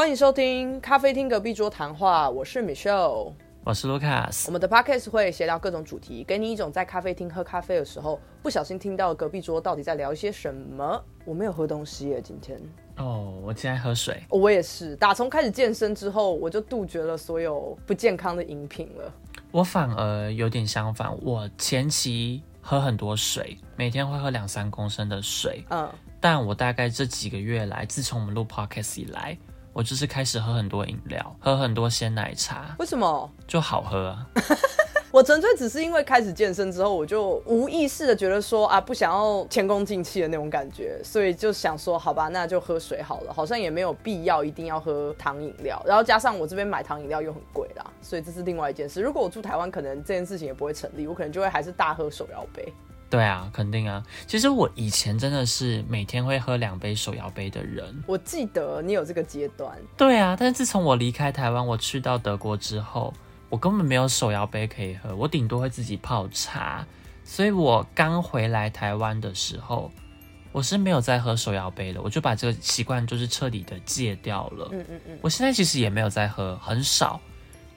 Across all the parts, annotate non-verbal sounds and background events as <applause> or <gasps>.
欢迎收听咖啡厅隔壁桌谈话，我是 Michelle。我是 Lucas，我们的 podcast 会闲聊各种主题，给你一种在咖啡厅喝咖啡的时候不小心听到隔壁桌到底在聊一些什么。我没有喝东西耶，今天哦，我今天喝水。我也是，打从开始健身之后，我就杜绝了所有不健康的饮品了。我反而有点相反，我前期喝很多水，每天会喝两三公升的水。嗯，但我大概这几个月来，自从我们录 podcast 以来。我就是开始喝很多饮料，喝很多鲜奶茶。为什么？就好喝啊。<laughs> 我纯粹只是因为开始健身之后，我就无意识的觉得说啊，不想要前功尽弃的那种感觉，所以就想说，好吧，那就喝水好了。好像也没有必要一定要喝糖饮料。然后加上我这边买糖饮料又很贵啦，所以这是另外一件事。如果我住台湾，可能这件事情也不会成立，我可能就会还是大喝手摇杯。对啊，肯定啊。其实我以前真的是每天会喝两杯手摇杯的人。我记得你有这个阶段。对啊，但是自从我离开台湾，我去到德国之后，我根本没有手摇杯可以喝，我顶多会自己泡茶。所以我刚回来台湾的时候，我是没有再喝手摇杯的，我就把这个习惯就是彻底的戒掉了。嗯嗯嗯。我现在其实也没有在喝，很少。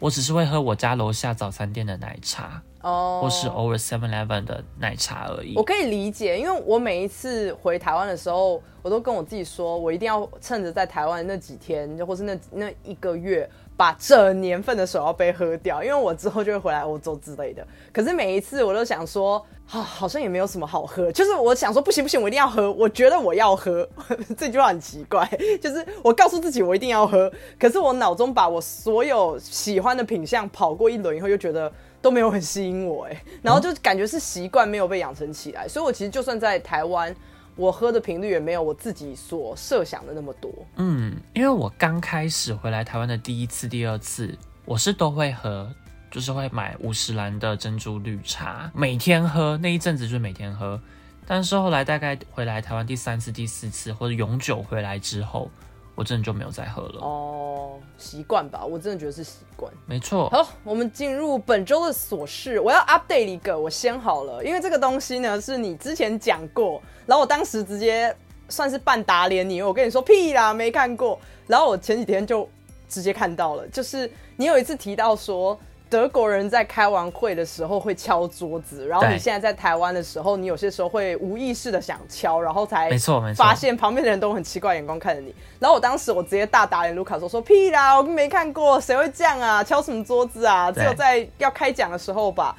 我只是会喝我家楼下早餐店的奶茶。哦，或是偶尔 Seven Eleven 的奶茶而已。我可以理解，因为我每一次回台湾的时候，我都跟我自己说，我一定要趁着在台湾那几天，就或是那那一个月，把这年份的手摇杯喝掉，因为我之后就会回来欧洲之类的。可是每一次我都想说，啊，好像也没有什么好喝，就是我想说，不行不行，我一定要喝，我觉得我要喝。<laughs> 这句话很奇怪，就是我告诉自己我一定要喝，可是我脑中把我所有喜欢的品相跑过一轮以后，又觉得。都没有很吸引我哎，然后就感觉是习惯没有被养成起来，所以我其实就算在台湾，我喝的频率也没有我自己所设想的那么多。嗯，因为我刚开始回来台湾的第一次、第二次，我是都会喝，就是会买五十兰的珍珠绿茶，每天喝那一阵子就是每天喝，但是后来大概回来台湾第三次、第四次或者永久回来之后。我真的就没有再喝了哦，习惯吧，我真的觉得是习惯，没错。好，我们进入本周的琐事，我要 update 一个，我先好了，因为这个东西呢是你之前讲过，然后我当时直接算是半打脸你，我跟你说屁啦，没看过，然后我前几天就直接看到了，就是你有一次提到说。德国人在开完会的时候会敲桌子，然后你现在在台湾的时候，你有些时候会无意识的想敲，然后才没错没错，发现旁边的人都很奇怪眼光看着你。然后我当时我直接大打脸卢卡说说屁啦，我没看过，谁会这样啊？敲什么桌子啊？只有在要开讲的时候吧。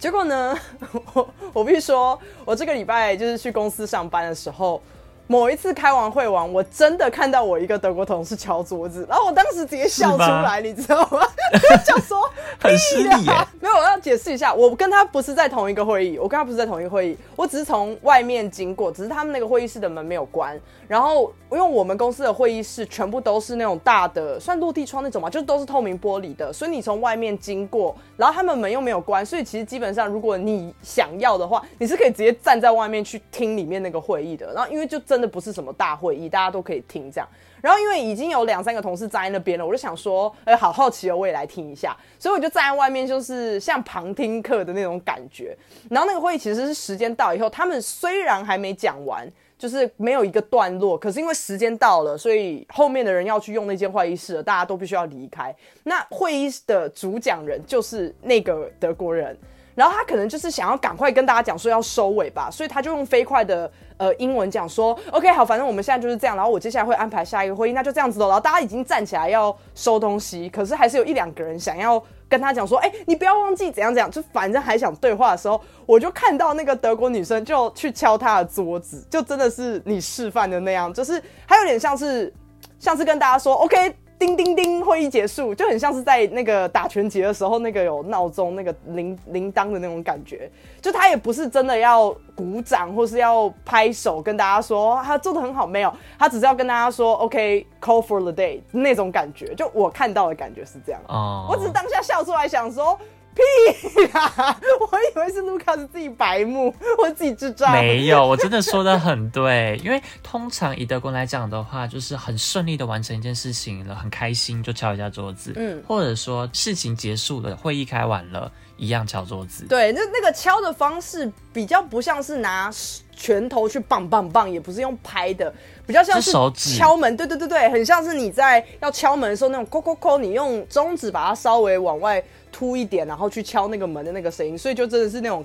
结果呢，<laughs> 我 <laughs> 我必须说，我这个礼拜就是去公司上班的时候。某一次开完会完，我真的看到我一个德国同事敲桌子，然后我当时直接笑出来，你知道吗？<laughs> 就说很失礼耶。没有，我要解释一下，我跟他不是在同一个会议，我跟他不是在同一个会议，我只是从外面经过，只是他们那个会议室的门没有关。然后因为我们公司的会议室全部都是那种大的，算落地窗那种嘛，就都是透明玻璃的，所以你从外面经过，然后他们门又没有关，所以其实基本上如果你想要的话，你是可以直接站在外面去听里面那个会议的。然后因为就真。的不是什么大会议，大家都可以听这样。然后因为已经有两三个同事站在那边了，我就想说，哎，好好奇哦，我也来听一下。所以我就站在外面，就是像旁听课的那种感觉。然后那个会议其实是时间到以后，他们虽然还没讲完，就是没有一个段落，可是因为时间到了，所以后面的人要去用那间会议室了，大家都必须要离开。那会议的主讲人就是那个德国人。然后他可能就是想要赶快跟大家讲说要收尾吧，所以他就用飞快的呃英文讲说，OK 好，反正我们现在就是这样，然后我接下来会安排下一个会议，那就这样子喽。然后大家已经站起来要收东西，可是还是有一两个人想要跟他讲说，哎，你不要忘记怎样怎样，就反正还想对话的时候，我就看到那个德国女生就去敲他的桌子，就真的是你示范的那样，就是还有点像是像是跟大家说，OK。叮叮叮，会议结束，就很像是在那个打拳击的时候，那个有闹钟、那个铃铃铛的那种感觉。就他也不是真的要鼓掌或是要拍手跟大家说他做的很好，没有，他只是要跟大家说 OK，call for the day 那种感觉。就我看到的感觉是这样。哦，我只是当下笑出来，想 <laughs> 说我以为是卢卡斯自己白目，我自己智障。没有，我真的说的很对，因为通常以德国来讲的话，就是很顺利的完成一件事情了，很开心就敲一下桌子，嗯，或者说事情结束了，会议开完了，一样敲桌子。对，那那个敲的方式比较不像是拿拳头去棒棒棒，也不是用拍的，比较像是敲门。对对对对，很像是你在要敲门的时候那种扣扣扣，你用中指把它稍微往外。凸一点，然后去敲那个门的那个声音，所以就真的是那种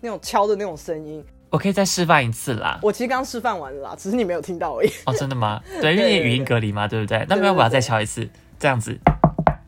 那种敲的那种声音。我可以再示范一次啦。我其实刚示范完了啦，只是你没有听到而已。哦，真的吗？对，因为 <laughs> 语音隔离嘛，对不对？那不要我要再敲一次，这样子。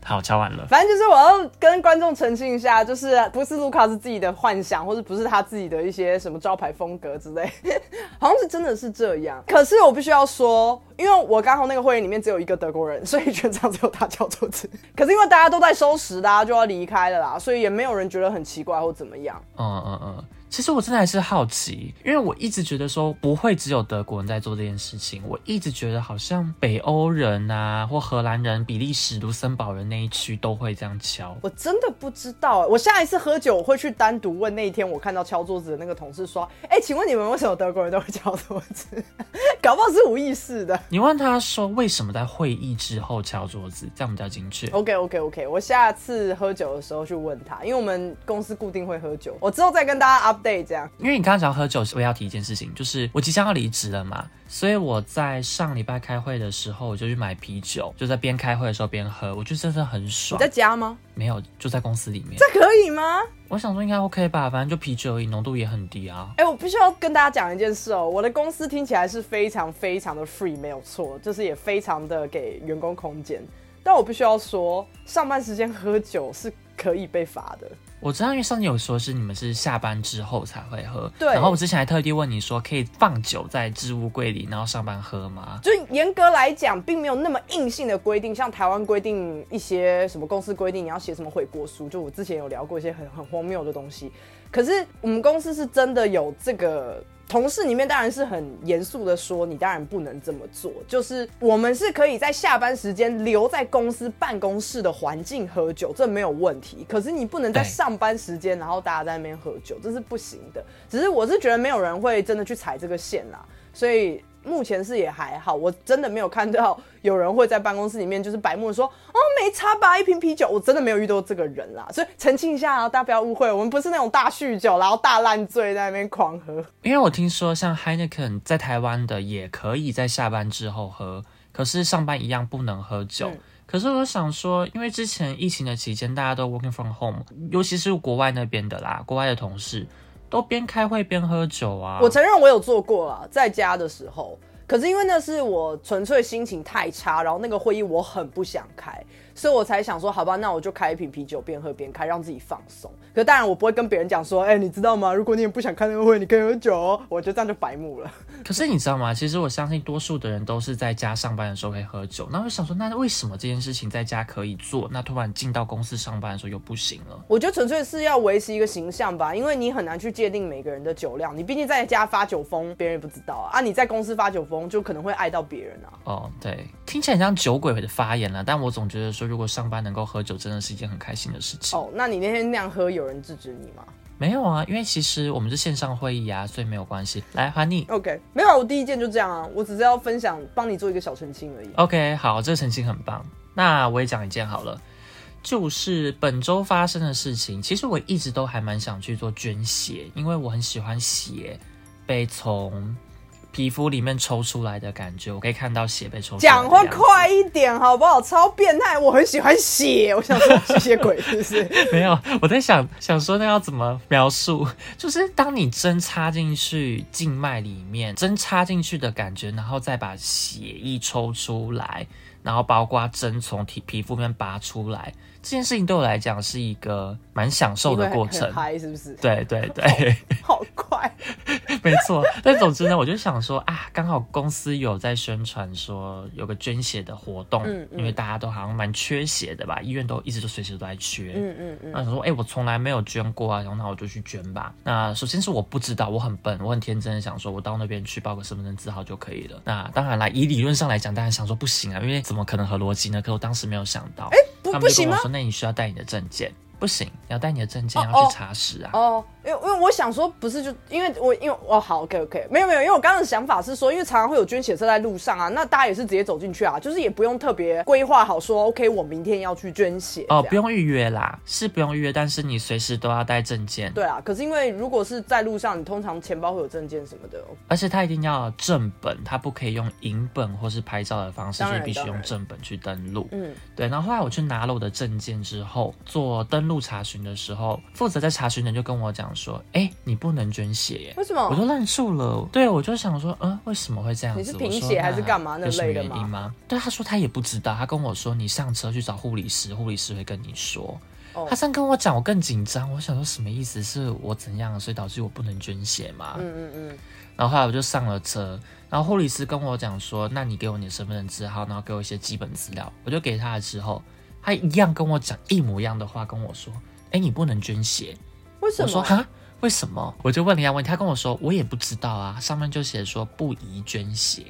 好，敲完了。反正就是我要跟观众澄清一下，就是不是卢卡斯自己的幻想，或者不是他自己的一些什么招牌风格之类，<laughs> 好像是真的是这样。可是我必须要说，因为我刚好那个会议里面只有一个德国人，所以全场只有他叫桌子。<laughs> 可是因为大家都在收拾，大家就要离开了啦，所以也没有人觉得很奇怪或怎么样。嗯嗯嗯。其实我真的还是好奇，因为我一直觉得说不会只有德国人在做这件事情。我一直觉得好像北欧人啊，或荷兰人、比利时、卢森堡人那一区都会这样敲。我真的不知道，我下一次喝酒我会去单独问那一天我看到敲桌子的那个同事说：“哎，请问你们为什么德国人都会敲桌子？<laughs> 搞不好是无意识的。”你问他说为什么在会议之后敲桌子，这样比较精确。OK OK OK，我下次喝酒的时候去问他，因为我们公司固定会喝酒，我之后再跟大家 up。对，这样，因为你刚刚讲喝酒，我要提一件事情，就是我即将要离职了嘛，所以我在上礼拜开会的时候，我就去买啤酒，就在边开会的时候边喝，我觉得真的很爽。你在家吗？没有，就在公司里面。这可以吗？我想说应该 OK 吧，反正就啤酒而已，浓度也很低啊。哎，我必须要跟大家讲一件事哦，我的公司听起来是非常非常的 free，没有错，就是也非常的给员工空间，但我必须要说，上班时间喝酒是可以被罚的。我知道，因为上次有说是你们是下班之后才会喝，对。然后我之前还特地问你说，可以放酒在置物柜里，然后上班喝吗？就严格来讲，并没有那么硬性的规定，像台湾规定一些什么公司规定你要写什么悔过书，就我之前有聊过一些很很荒谬的东西。可是我们公司是真的有这个。同事里面当然是很严肃的说，你当然不能这么做。就是我们是可以在下班时间留在公司办公室的环境喝酒，这没有问题。可是你不能在上班时间，然后大家在那边喝酒，这是不行的。只是我是觉得没有人会真的去踩这个线啦，所以。目前是也还好，我真的没有看到有人会在办公室里面就是白目说哦没差吧一瓶啤酒，我真的没有遇到这个人啦，所以澄清一下啊，大家不要误会，我们不是那种大酗酒然后大烂醉在那边狂喝。因为我听说像 Heineken 在台湾的也可以在下班之后喝，可是上班一样不能喝酒。可是我想说，因为之前疫情的期间大家都 working from home，尤其是国外那边的啦，国外的同事。都边开会边喝酒啊！我承认我有做过啊，在家的时候。可是因为那是我纯粹心情太差，然后那个会议我很不想开。所以我才想说，好吧，那我就开一瓶啤酒，边喝边开，让自己放松。可当然，我不会跟别人讲说，哎，你知道吗？如果你也不想开那个会，你可以喝酒哦。我觉得这样就白目了。<laughs> 可是你知道吗？其实我相信多数的人都是在家上班的时候可以喝酒。那我想说，那为什么这件事情在家可以做，那突然进到公司上班的时候又不行了？我觉得纯粹是要维持一个形象吧，因为你很难去界定每个人的酒量。你毕竟在家发酒疯，别人也不知道啊。啊，你在公司发酒疯，就可能会爱到别人啊。哦，对，听起来很像酒鬼的发言了。但我总觉得说，如果上班能够喝酒真的是一件很开心的事情哦。那你那天那样喝，有人制止你吗？没有啊，因为其实我们是线上会议啊，所以没有关系。来，还你。OK，没有，我第一件就这样啊，我只是要分享，帮你做一个小澄清而已。OK，好，这个澄清很棒。那我也讲一件好了，就是本周发生的事情。其实我一直都还蛮想去做捐血，因为我很喜欢血被从。皮肤里面抽出来的感觉，我可以看到血被抽。讲话快一点好不好？超变态！我很喜欢血，我想说吸血鬼是不是？<laughs> 没有，我在想想说那要怎么描述？就是当你针插进去静脉里面，针插进去的感觉，然后再把血液抽出来，然后包括针从皮皮肤面拔出来。这件事情对我来讲是一个蛮享受的过程，嗨是不是？对对对，<laughs> 好快，<laughs> 没错。但总之呢，我就想说啊，刚好公司有在宣传说有个捐血的活动，嗯因为大家都好像蛮缺血的吧，医院都一直都随时都在缺，嗯嗯嗯。那想说，哎，我从来没有捐过啊，然后那我就去捐吧。那首先是我不知道，我很笨，我很天真的想说，我到那边去报个身份证字号就可以了。那当然啦，以理论上来讲，大家想说不行啊，因为怎么可能合逻辑呢？可我当时没有想到，哎，不不行吗？那你需要带你的证件，不行，你要带你的证件哦要去查实啊。哦，因为因为我想说，不是就因为我因为哦好 OK OK，没有没有，因为我刚刚的想法是说，因为常常会有捐血车在路上啊，那大家也是直接走进去啊，就是也不用特别规划好说 OK，我明天要去捐血哦，不用预约啦，是不用预约，但是你随时都要带证件。对啊，可是因为如果是在路上，你通常钱包会有证件什么的，而且他一定要正本，他不可以用影本或是拍照的方式，当所以必须用正本去登录。嗯，对。然后后来我去拿了我的证件之后，做登录查询的时候，负责在查询的人就跟我讲说：“哎，你不能捐血耶。”为什么？我就愣住了，对我就想说，嗯，为什么会这样子？你是贫血还是干嘛那类的吗原因吗？对，他说他也不知道，他跟我说你上车去找护理师，护理师会跟你说。哦他这样跟我讲，我更紧张。我想说什么意思？是我怎样，所以导致我不能捐血吗？嗯嗯嗯，然后后来我就上了车，然后护理师跟我讲说，那你给我你的身份证字号，然后给我一些基本资料。我就给他了之后，他一样跟我讲一模一样的话，跟我说，哎，你不能捐血。为什么？我说哈，为什么？我就问了一下问题，他跟我说我也不知道啊，上面就写说不宜捐血。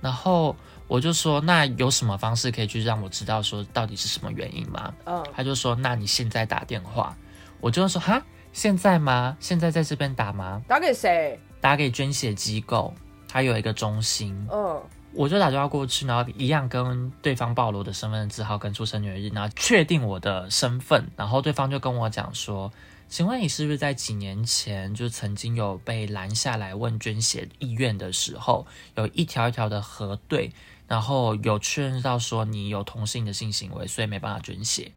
然后我就说那有什么方式可以去让我知道说到底是什么原因吗？嗯，他就说那你现在打电话。我就说哈，现在吗？现在在这边打吗？打给谁？打给捐血机构，它有一个中心。嗯，我就打电话过去，然后一样跟对方报了我的身份证字号跟出生年月日，然后确定我的身份，然后对方就跟我讲说，请问你是不是在几年前就曾经有被拦下来问捐血意愿的时候，有一条一条的核对，然后有确认到说你有同性的性行为，所以没办法捐血。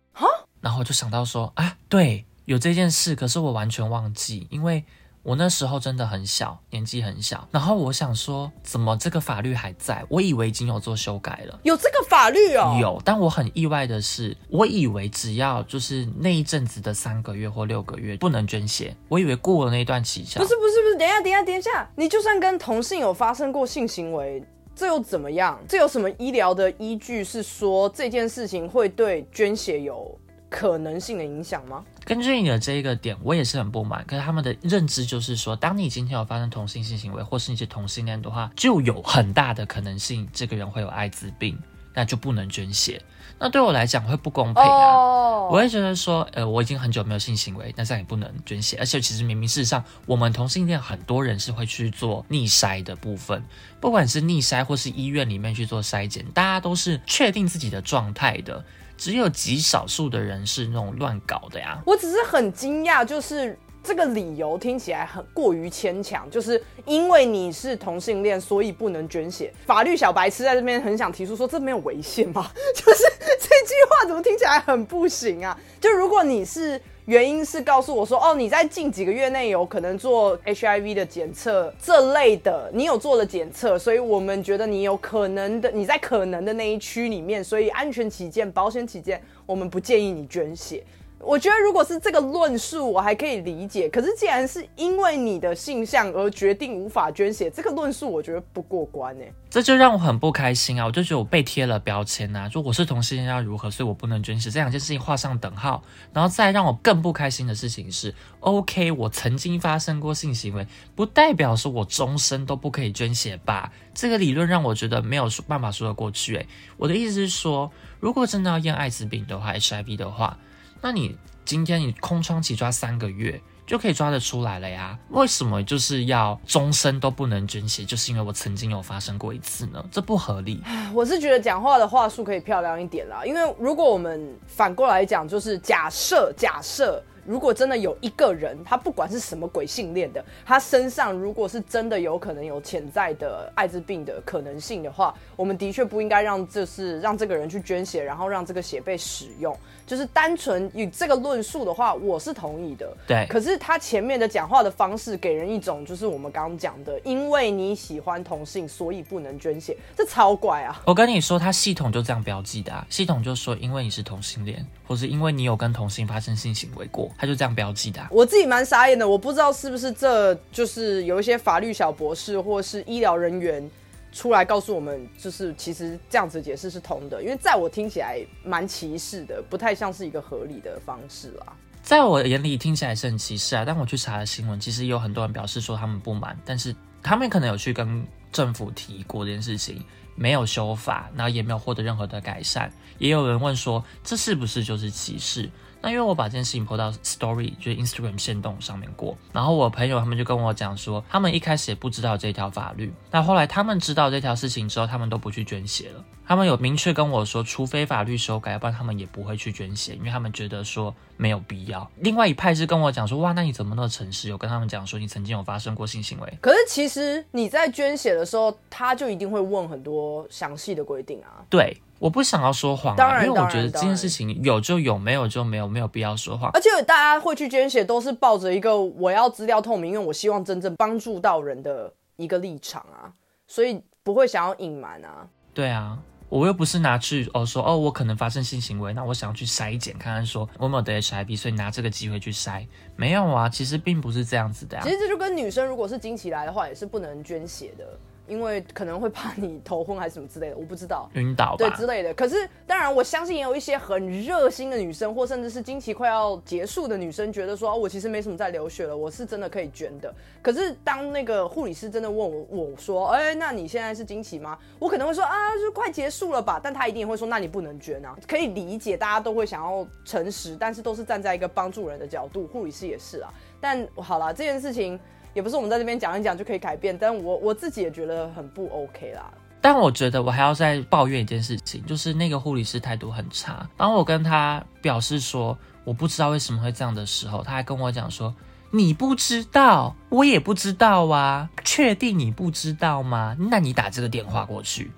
然后我就想到说啊，对，有这件事，可是我完全忘记，因为我那时候真的很小，年纪很小。然后我想说，怎么这个法律还在？我以为已经有做修改了。有这个法律哦。有，但我很意外的是，我以为只要就是那一阵子的三个月或六个月不能捐血，我以为过了那一段期效。不是不是不是，等一下等一下等一下，你就算跟同性有发生过性行为，这又怎么样？这有什么医疗的依据是说这件事情会对捐血有可能性的影响吗？根据你的这一个点，我也是很不满。可是他们的认知就是说，当你今天有发生同性性行为，或是你是同性恋的话，就有很大的可能性这个人会有艾滋病，那就不能捐血。那对我来讲会不公平啊。哦，我会觉得说，呃，我已经很久没有性行为，那这样也不能捐血。而且其实明明事实上，我们同性恋很多人是会去做逆筛的部分，不管是逆筛或是医院里面去做筛检，大家都是确定自己的状态的。只有极少数的人是那种乱搞的呀。我只是很惊讶，就是这个理由听起来很过于牵强，就是因为你是同性恋，所以不能捐血。法律小白痴在这边很想提出说，这没有违宪吗？<laughs> 就是这句话怎么听起来很不行啊？就如果你是。原因是告诉我说，哦，你在近几个月内有可能做 HIV 的检测这类的，你有做了检测，所以我们觉得你有可能的，你在可能的那一区里面，所以安全起见、保险起见，我们不建议你捐血。我觉得如果是这个论述，我还可以理解。可是既然是因为你的性向而决定无法捐血，这个论述我觉得不过关呢、这就让我很不开心啊！我就觉得我被贴了标签、啊，说我是同性恋要如何，所以我不能捐血，这两件事情画上等号。然后再让我更不开心的事情是，OK，我曾经发生过性行为，不代表说我终身都不可以捐血吧？这个理论让我觉得没有办法说得过去、欸。诶，我的意思是说，如果真的要验艾滋病的话，HIV 的话，那你今天你空窗期抓三个月。就可以抓得出来了呀？为什么就是要终身都不能捐血？就是因为我曾经有发生过一次呢？这不合理。我是觉得讲话的话术可以漂亮一点啦，因为如果我们反过来讲，就是假设假设。如果真的有一个人，他不管是什么鬼性恋的，他身上如果是真的有可能有潜在的艾滋病的可能性的话，我们的确不应该让就是让这个人去捐血，然后让这个血被使用。就是单纯以这个论述的话，我是同意的。对。可是他前面的讲话的方式，给人一种就是我们刚刚讲的，因为你喜欢同性，所以不能捐血，这超怪啊！我跟你说，他系统就这样标记的啊，系统就说因为你是同性恋，或是因为你有跟同性发生性行为过。他就这样标记的、啊，我自己蛮傻眼的，我不知道是不是这就是有一些法律小博士或是医疗人员出来告诉我们，就是其实这样子解释是通的，因为在我听起来蛮歧视的，不太像是一个合理的方式啦。在我眼里听起来是很歧视啊，但我去查了新闻，其实也有很多人表示说他们不满，但是他们可能有去跟政府提过这件事情，没有修法，然后也没有获得任何的改善。也有人问说，这是不是就是歧视？那因为我把这件事情 po 到 Story，就是 Instagram 线动上面过，然后我朋友他们就跟我讲说，他们一开始也不知道这条法律，那后来他们知道这条事情之后，他们都不去捐血了。他们有明确跟我说，除非法律修改，要不然他们也不会去捐血，因为他们觉得说没有必要。另外一派是跟我讲说，哇，那你怎么那么诚实？有跟他们讲说你曾经有发生过性行为。可是其实你在捐血的时候，他就一定会问很多详细的规定啊。对，我不想要说谎、啊，当然因为我觉得这件事情有就有，没有就没有，没有必要说谎。而且大家会去捐血，都是抱着一个我要资料透明，因为我希望真正帮助到人的一个立场啊，所以不会想要隐瞒啊。对啊，我又不是拿去哦说哦，我可能发生性行为，那我想要去筛检看看说我有没有得 HIV，所以拿这个机会去筛。没有啊，其实并不是这样子的呀、其实这就跟女生如果是经期来的话，也是不能捐血的，因为可能会怕你头昏还是什么之类的，我不知道。晕倒？对之类的。可是当然，我相信也有一些很热心的女生，或甚至是经期快要结束的女生，觉得说，哦，我其实没什么在流血了，我是真的可以捐的。可是当那个护理师真的问我，我说，哎、那你现在是经期吗？我可能会说啊，就快结束了吧。但他一定也会说，那你不能捐啊。可以理解，大家都会想要诚实，但是都是站在一个帮助人的角度，护理师也是啊。但好了，这件事情。也不是我们在这边讲一讲就可以改变，但我我自己也觉得很不 OK 啦。但我觉得我还要再抱怨一件事情，就是那个护理师态度很差。当我跟他表示说我不知道为什么会这样的时候，他还跟我讲说你不知道，我也不知道啊，确定你不知道吗？那你打这个电话过去。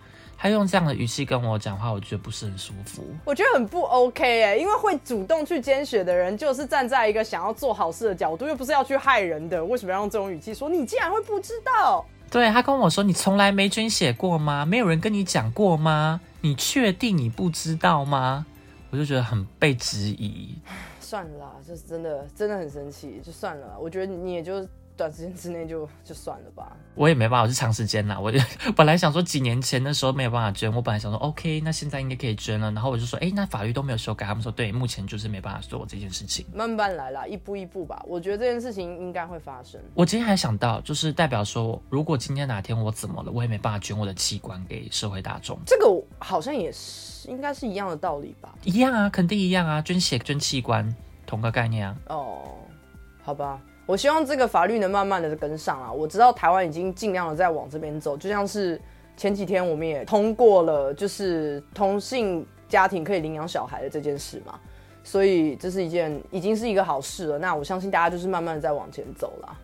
他用这样的语气跟我讲话，我觉得不是很舒服。我觉得很不 OK 哎，因为会主动去捐血的人，就是站在一个想要做好事的角度，又不是要去害人的，为什么要用这种语气说你竟然会不知道？对他跟我说：“你从来没捐血过吗？没有人跟你讲过吗？你确定你不知道吗？”我就觉得很被质疑。算了啦，就是真的真的很生气，就算了。我觉得你也就短时间之内就就算了吧。我也没办法，我是长时间啦。我就本来想说几年前的时候没有办法捐，我本来想说 OK，那现在应该可以捐了。然后我就说，哎，那法律都没有修改，他们说对，目前就是没办法做这件事情。慢慢来啦，一步一步吧。我觉得这件事情应该会发生。我今天还想到，就是代表说，如果今天哪天我怎么了，我也没办法捐我的器官给社会大众，这个好像也是应该是一样的道理吧？一样啊，肯定一样啊，捐血捐器官同个概念啊。哦，好吧。我希望这个法律能慢慢的跟上啊！我知道台湾已经尽量的在往这边走，就像是前几天我们也通过了，就是同性家庭可以领养小孩的这件事嘛，所以这是一件已经是一个好事了。那我相信大家就是慢慢的在往前走了，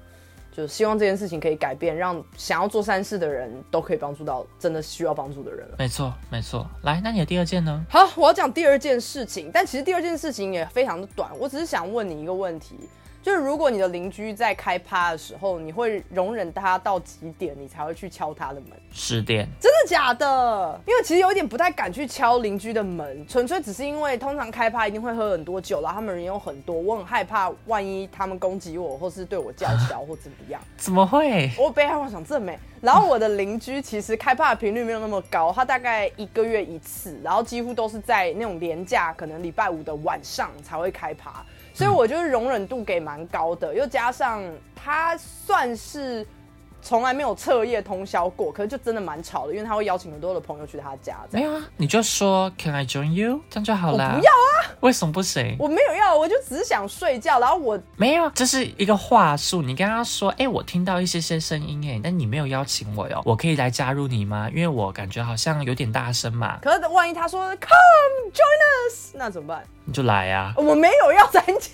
就希望这件事情可以改变，让想要做善事的人都可以帮助到真的需要帮助的人了。没错，没错。来，那你的第二件呢？好，我要讲第二件事情，但其实第二件事情也非常的短，我只是想问你一个问题。就是如果你的邻居在开趴的时候，你会容忍他到几点，你才会去敲他的门？十点。真的假的？因为其实有一点不太敢去敲邻居的门，纯粹只是因为通常开趴一定会喝很多酒，然后他们人有很多，我很害怕万一他们攻击我，或是对我叫嚣或怎么样。怎么会？我被害妄想症没。然后我的邻居其实开趴的频率没有那么高，他大概一个月一次，然后几乎都是在那种连假，可能礼拜五的晚上才会开趴。所以我就是容忍度给蛮高的，又加上他算是从来没有彻夜通宵过，可是就真的蛮吵的，因为他会邀请很多的朋友去他家。没有啊，你就说 Can I join you？这样就好了。我不要啊！为什么不行？我没有要，我就只是想睡觉。然后我没有，这是一个话术。你跟他说，哎、欸，我听到一些些声音，哎，但你没有邀请我哟，我可以来加入你吗？因为我感觉好像有点大声嘛。可是万一他说 Come join us，那怎么办？你就来呀、啊！我没有要参加。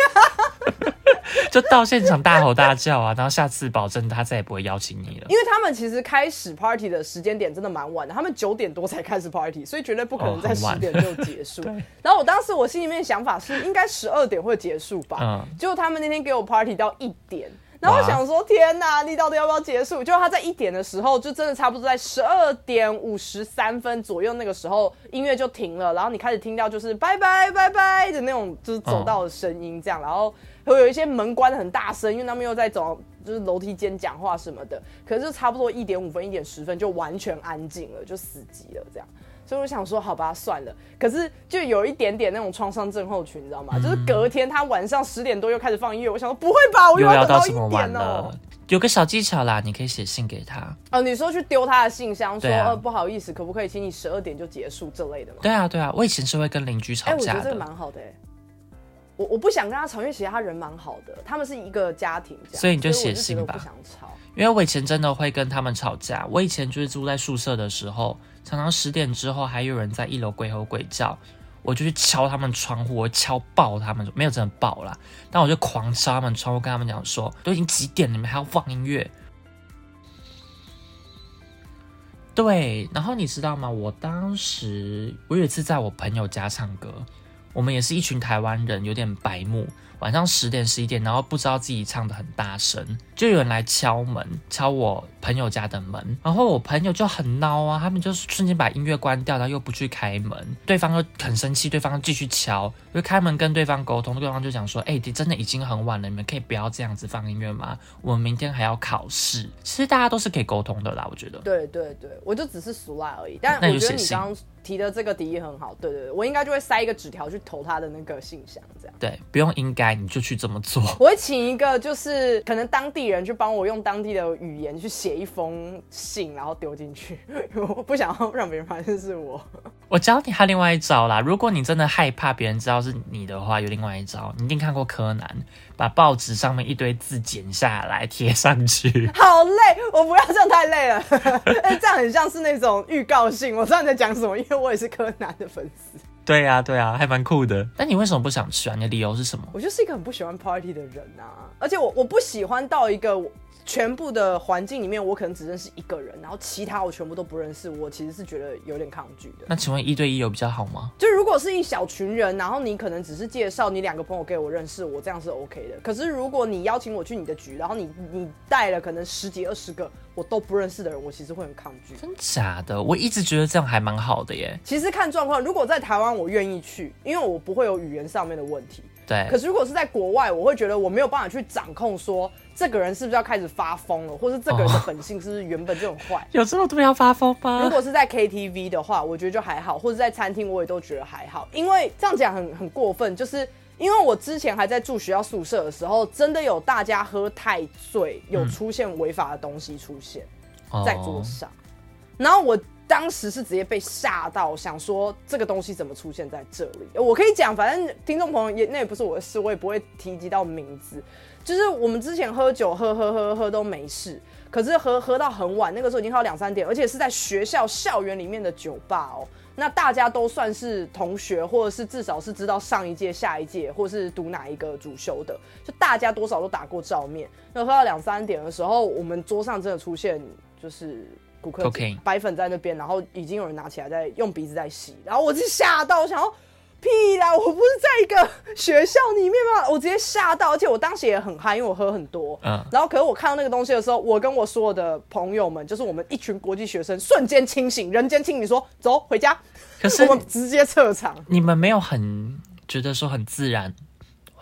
<laughs> 就到现场大吼大叫啊，然后下次保证他再也不会邀请你了。因为他们其实开始 party 的时间点真的蛮晚的，他们九点多才开始 party，所以绝对不可能在十点就结束。<laughs> 哦、然后我当时我心里面想法是，应该十二点会结束吧。嗯。结果他们那天给我 party 到一点，然后我想说，天哪，你到底要不要结束？就他在一点的时候，就真的差不多在十二点五十三分左右那个时候，音乐就停了，然后你开始听到就是拜拜拜拜的那种就是走道的声音，这样，嗯、然后。会有一些门关的很大声，因为他们又在走，就是楼梯间讲话什么的。可是就差不多一点五分、一点十分就完全安静了，就死机了这样。所以我想说，好吧，算了。可是就有一点点那种创伤症候群，你知道吗？嗯、就是隔天他晚上十点多又开始放音乐，我想说不会吧，我又要等到一点哦。有个小技巧啦，你可以写信给他。哦，你说去丢他的信箱，说啊呃不好意思，可不可以请你十二点就结束这类的吗？对啊，对啊，我以前是会跟邻居吵架哎、我觉。得这个蛮好的哎、我我不想跟他吵，因为其实他人蛮好的，他们是一个家庭这样，所以你就写信吧我不想吵。因为我以前真的会跟他们吵架。我以前就是住在宿舍的时候，常常十点之后还有人在一楼鬼吼鬼叫，我就去敲他们窗户，我敲爆他们，没有真的爆啦，但我就狂敲他们窗户，跟他们讲说，都已经几点了，你们还要放音乐？对，然后你知道吗？我当时我有一次在我朋友家唱歌，我们也是一群台湾人，有点白目。晚上十点十一点，然后不知道自己唱的很大声，就有人来敲门，敲我朋友家的门，然后我朋友就很孬啊，他们就瞬间把音乐关掉，然后又不去开门，对方又很生气，对方继续敲，就开门跟对方沟通，对方就讲说，哎、真的已经很晚了，你们可以不要这样子放音乐吗？我们明天还要考试。其实大家都是可以沟通的啦，我觉得。对对对，我就只是俗赖而已。但那我你就写信觉得你刚刚提的这个提议很好，对对对，我应该就会塞一个纸条去投他的那个信箱，这样。对，不用应该，你就去这么做。<laughs> 我会请一个就是可能当地人去帮我用当地的语言去写一封信，然后丢进去，因 <laughs> 为我不想要让别人发现是我。我教你还另外一招啦，如果你真的害怕别人知道是你的话，有另外一招，你一定看过柯南，把报纸上面一堆字剪下来贴上去。<laughs> 好累，我不要这样太累了。<laughs> 哎，这样很像是那种预告性，我知道你在讲什么，因为我也是柯南的粉丝。对呀、对呀、还蛮酷的。那你为什么不想吃啊？你的理由是什么？我就是一个很不喜欢 party 的人啊，而且我我不喜欢到一个全部的环境里面，我可能只认识一个人，然后其他我全部都不认识，我其实是觉得有点抗拒的。那请问一对一有比较好吗？就如果是一小群人，然后你可能只是介绍你两个朋友给我认识，我这样是 OK 的。可是如果你邀请我去你的局，然后你你带了可能十几二十个我都不认识的人，我其实会很抗拒。真假的？我一直觉得这样还蛮好的耶。其实看状况，如果在台湾我愿意去，因为我不会有语言上面的问题。对可，是如果是在国外，我会觉得我没有办法去掌控说这个人是不是要开始发疯了，或是这个人的本性是不是原本就很坏。有这么多要发疯如？果是在 KTV 的话，我觉得就还好，或者在餐厅，我也都觉得还好。因为这样讲很很过分，就是因为我之前还在住学校宿舍的时候，真的有大家喝太醉，有出现违法的东西出现在桌哦上，然后我当时是直接被吓到，想说这个东西怎么出现在这里？我可以讲，反正听众朋友也那也不是我的事，我也不会提及到名字。就是我们之前喝酒喝喝喝喝都没事，可是喝喝到很晚，那个时候已经喝到两三点，而且是在学校校园里面的酒吧哦。那大家都算是同学，或者是至少是知道上一届、下一届，或是读哪一个主修的，就大家多少都打过照面。那喝到两三点的时候，我们桌上真的出现就是骨科白粉在那边，然后已经有人拿起来在用鼻子在吸，然后我就吓到，我想要屁啦，我不是在一个学校里面吗？我直接吓到，而且我当时也很嗨，因为我喝很多。嗯然后可是我看到那个东西的时候，我跟我所有的朋友们，就是我们一群国际学生，瞬间清醒，人间清醒，说走回家。可是 <laughs> 我们直接撤场。你们没有很觉得说很自然，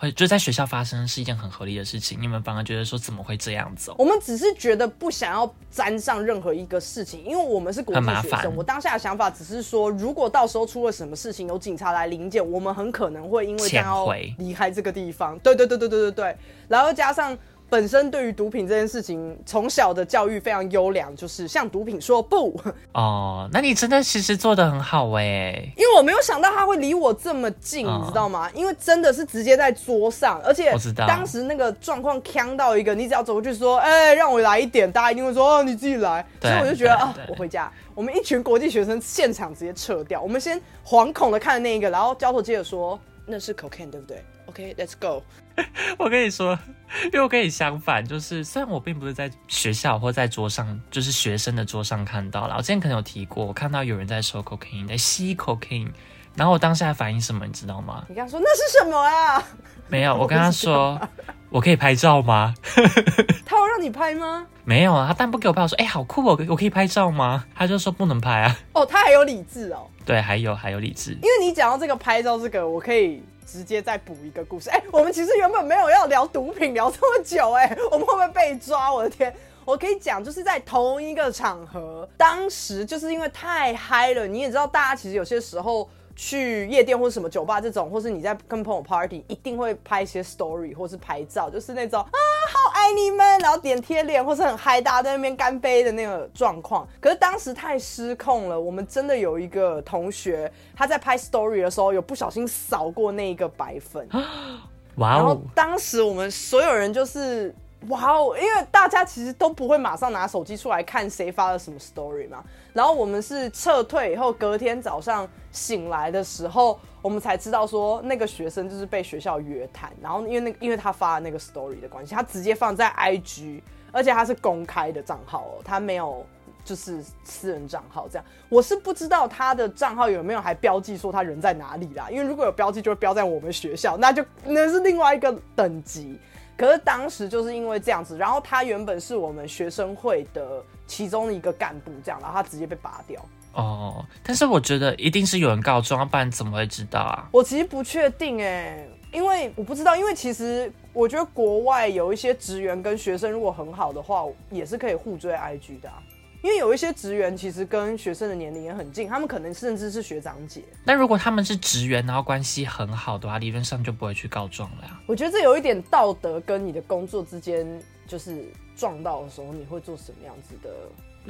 会就在学校发生是一件很合理的事情，你们反而觉得说怎么会这样子、哦？我们只是觉得不想要沾上任何一个事情，因为我们是国际学生。我当下的想法只是说，如果到时候出了什么事情，有警察来临检，我们很可能会因为这样要离开这个地方。对对对对对对对，然后加上。本身对于毒品这件事情，从小的教育非常优良，就是向毒品说不，哦，那你真的其实做的很好哎。因为我没有想到他会离我这么近，嗯你知道吗？因为真的是直接在桌上，而且当时那个状况呛到一个，你只要走过去说，哎、让我来一点，大家一定会说，哦，你自己来。所以我就觉得啊我回家。我们一群国际学生现场直接撤掉，我们先惶恐的看那一个，然后教头接着说，那是 cocaine 对不对？OK，Let's、go。<laughs> 我跟你说，<laughs> 因为我跟你相反，就是虽然我并不是在学校或在桌上，就是学生的桌上看到了，我之前可能有提过，我看到有人在收 cocaine，在吸 cocaine，然后我当下的反应什么，你知道吗？你跟他说那是什么啊？没有，我跟他说，我可以拍照吗？<laughs> 他有让你拍吗？没有啊，他但不给我拍，我说，哎、好酷哦，我可以拍照吗？他就说不能拍啊。哦，他还有理智哦。对，还有还有理智，因为你讲到这个拍照这个，我可以直接再补一个故事。哎、我们其实原本没有要聊毒品聊这么久、哎，<laughs> 我们会不会被抓？我的天！我可以讲，就是在同一个场合，当时就是因为太嗨了，你也知道，大家其实有些时候。去夜店或者什么酒吧这种，或是你在跟朋友 party，一定会拍一些 story 或是拍照，就是那种啊好爱你们，然后点贴脸或是很嗨，大家在那边干杯的那个状况。可是当时太失控了，我们真的有一个同学他在拍 story 的时候有不小心扫过那一个白粉，然 <gasps> 后哇哦，当时我们所有人就是哇哦，因为大家其实都不会马上拿手机出来看谁发了什么 story 嘛。然后我们是撤退以后，隔天早上醒来的时候，我们才知道说那个学生就是被学校约谈，然后因为那因为他发了那个 story 的关系，他直接放在 IG，而且他是公开的账号哦，他没有。就是私人账号这样，我是不知道他的账号有没有还标记说他人在哪里啦，因为如果有标记就会标在我们学校，那就那是另外一个等级。可是当时就是因为这样子，然后他原本是我们学生会的其中一个干部，这样，然后他直接被拔掉。哦，但是我觉得一定是有人告状，不然怎么会知道啊？我其实不确定哎、因为我不知道，因为其实我觉得国外有一些职员跟学生如果很好的话，也是可以互追 IG 的、啊。因为有一些职员其实跟学生的年龄也很近，他们可能甚至是学长姐。那如果他们是职员，然后关系很好的话，理论上就不会去告状了呀。我觉得这有一点道德跟你的工作之间就是撞到的时候，你会做什么样子的？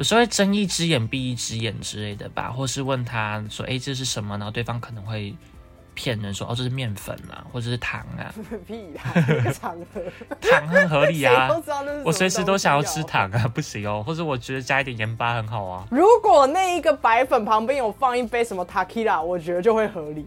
有时候会睁一只眼闭一只眼之类的吧，或是问他说：“哎、这是什么？”然后对方可能会骗人说：“哦，这是面粉啊，或者是糖啊，屁啦，那个场合，<laughs> 糖很合理谁啊我随时都想要吃糖啊，不行哦。或者我觉得加一点盐巴很好啊。如果那一个白粉旁边有放一杯什么 Takila，我觉得就会合理，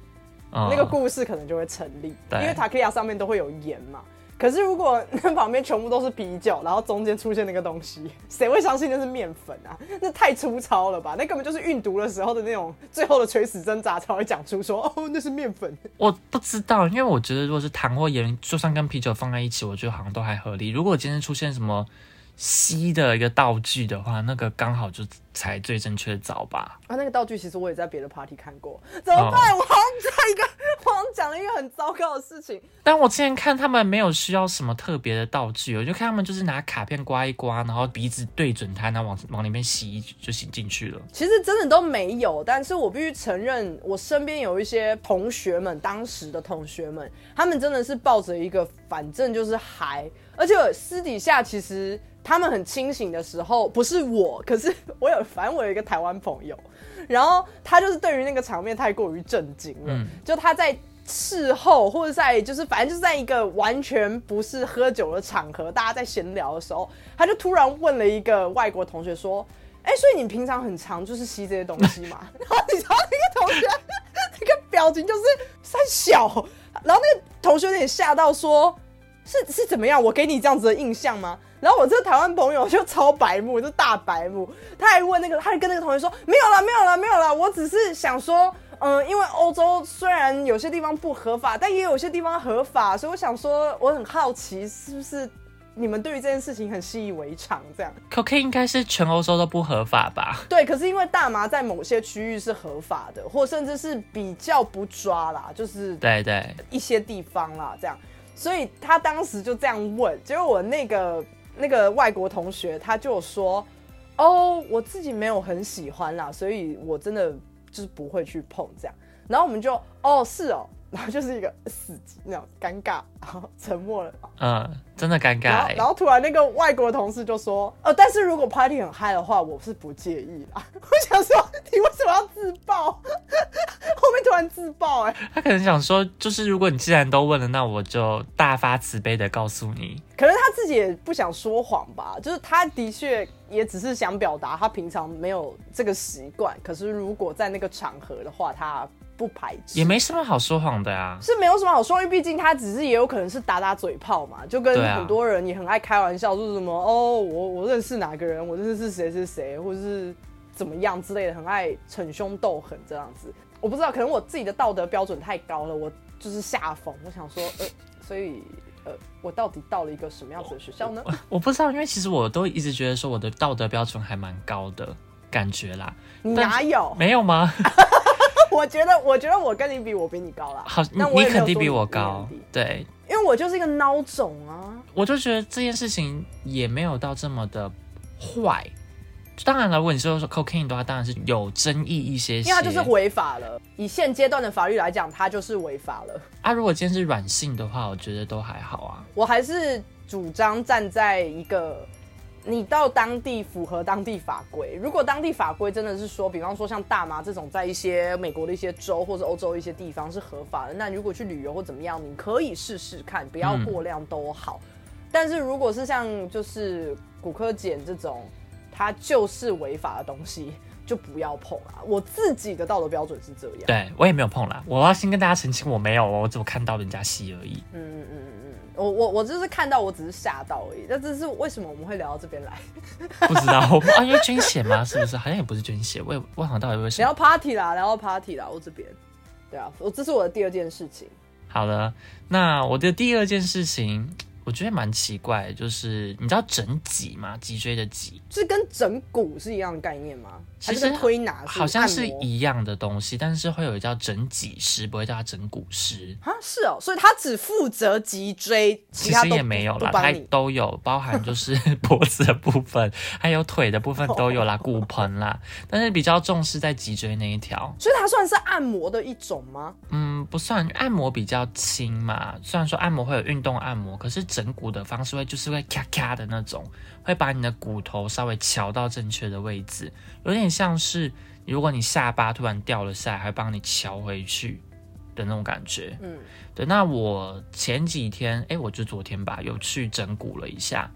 嗯，那个故事可能就会成立，因为 Takila 上面都会有盐嘛。可是如果那旁边全部都是啤酒，然后中间出现那个东西，<laughs> 谁会相信那是面粉啊？那太粗糙了吧？那根本就是运毒的时候的那种最后的垂死挣扎才会讲出说 <laughs> 哦那是面粉。我不知道，因为我觉得如果是糖或盐，就算跟啤酒放在一起，我觉得好像都还合理。如果今天出现什么吸的一个道具的话，那个刚好就才最正确的找吧。啊，那个道具其实我也在别的 party 看过，怎么办？我好像在一个，我好像讲了一个很糟糕的事情。但我之前看他们没有需要什么特别的道具，我就看他们就是拿卡片刮一刮，然后鼻子对准它，然后往往里面吸就吸进去了。其实真的都没有，但是我必须承认，我身边有一些同学们，当时的同学们，他们真的是抱着一个反正就是嗨，而且私底下其实他们很清醒的时候，不是我，可是我有，反正我有一个台湾朋友，然后他就是对于那个场面太过于震惊了，嗯就他在。事后或者在就是反正就是在一个完全不是喝酒的场合，大家在闲聊的时候，他就突然问了一个外国同学说：“哎、所以你平常很常就是吸这些东西嘛？” <laughs> 然后你知道那个同学那个表情就是三小，然后那个同学有点吓到说：“是是怎么样？我给你这样子的印象吗？”然后我这个台湾朋友就超白目，就大白目，他还问那个，他还跟那个同学说：“没有啦，没有啦，没有啦，我只是想说。”嗯，因为欧洲虽然有些地方不合法，但也有些地方合法，所以我想说，我很好奇，是不是你们对于这件事情很习以为常这样？Cocaine 应该是全欧洲都不合法吧？对，可是因为大麻在某些区域是合法的，或甚至是比较不抓啦，就是对对，一些地方啦，这样，所以他当时就这样问，结果我那个那个外国同学他就说，哦，我自己没有很喜欢啦，所以我真的就是不会去碰这样，然后我们就哦是哦，然后就是一个死寂那种尴尬，然后沉默了，嗯，真的尴尬然后哎、然后突然那个外国同事就说，呃，但是如果 party 很嗨的话，我是不介意啦。<laughs> 我想说，你为什么要自爆？<laughs> 后面突然自爆、哎。他可能想说，就是如果你既然都问了，那我就大发慈悲的告诉你。可能他自己也不想说谎吧，就是他的确也只是想表达他平常没有这个习惯，可是如果在那个场合的话，他不排斥，也没什么好说谎的啊。是没有什么好说，因为毕竟他只是也有可能是打打嘴炮嘛，就跟很多人也很爱开玩笑，说什么哦，我我认识哪个人，我认识谁谁谁，或者是怎么样之类的，很爱逞凶斗狠这样子。我不知道，可能我自己的道德标准太高了，我就是下风，我想说，呃，所以呃，我到底到了一个什么样子的学校呢？我不知道，因为其实我都一直觉得说我的道德标准还蛮高的感觉啦。你哪有？没有吗？<laughs> 我觉得，我觉得我跟你比，我比你高啦。好，你肯定比我高。对，因为我就是一个孬种啊。我就觉得这件事情也没有到这么的坏，当然了，如果你说说 cocaine 的话，当然是有争议一些些，因为它就是违法了。以现阶段的法律来讲，它就是违法了。啊，如果今天是软性的话，我觉得都还好啊。我还是主张站在一个。你到当地符合当地法规，如果当地法规真的是说，比方说像大麻这种，在一些美国的一些州或者欧洲一些地方是合法的，那如果去旅游或怎么样，你可以试试看，不要过量都好。但是如果是像就是骨科碱这种，它就是违法的东西。就不要碰啊！我自己的道德标准是这样。对我也没有碰啦。我要先跟大家澄清，我没有哦，我只有看到人家吸而已。嗯嗯嗯嗯嗯，我我我就是看到，我只是吓到而已。那这是为什么我们会聊到这边来？<laughs> 不知道 <laughs> 啊，因为捐血吗？是不是？好像也不是捐血。我我想到底为什么？聊 party 啦，聊到 party 啦，我这边。对啊，我这是我的第二件事情。好了，那我的第二件事情。我觉得蛮奇怪，就是你知道整脊吗？脊椎的脊是跟整骨是一样的概念吗？其实推拿好像是一样的东西，但是会有叫整脊师，不会叫他整骨师啊？是哦，所以他只负责脊椎，其实也没有啦，他都有，包含就是 <laughs> 脖子的部分，还有腿的部分都有啦，骨盆啦，但是比较重视在脊椎那一条。所以它算是按摩的一种吗？嗯，不算，按摩比较轻嘛。虽然说按摩会有运动按摩，可是整骨的方式会就是会咔咔的那种，会把你的骨头稍微敲到正确的位置，有点。像是如果你下巴突然掉了下来，还帮你敲回去的那种感觉。嗯，对。那我前几天，哎，我就昨天吧，有去整骨了一下，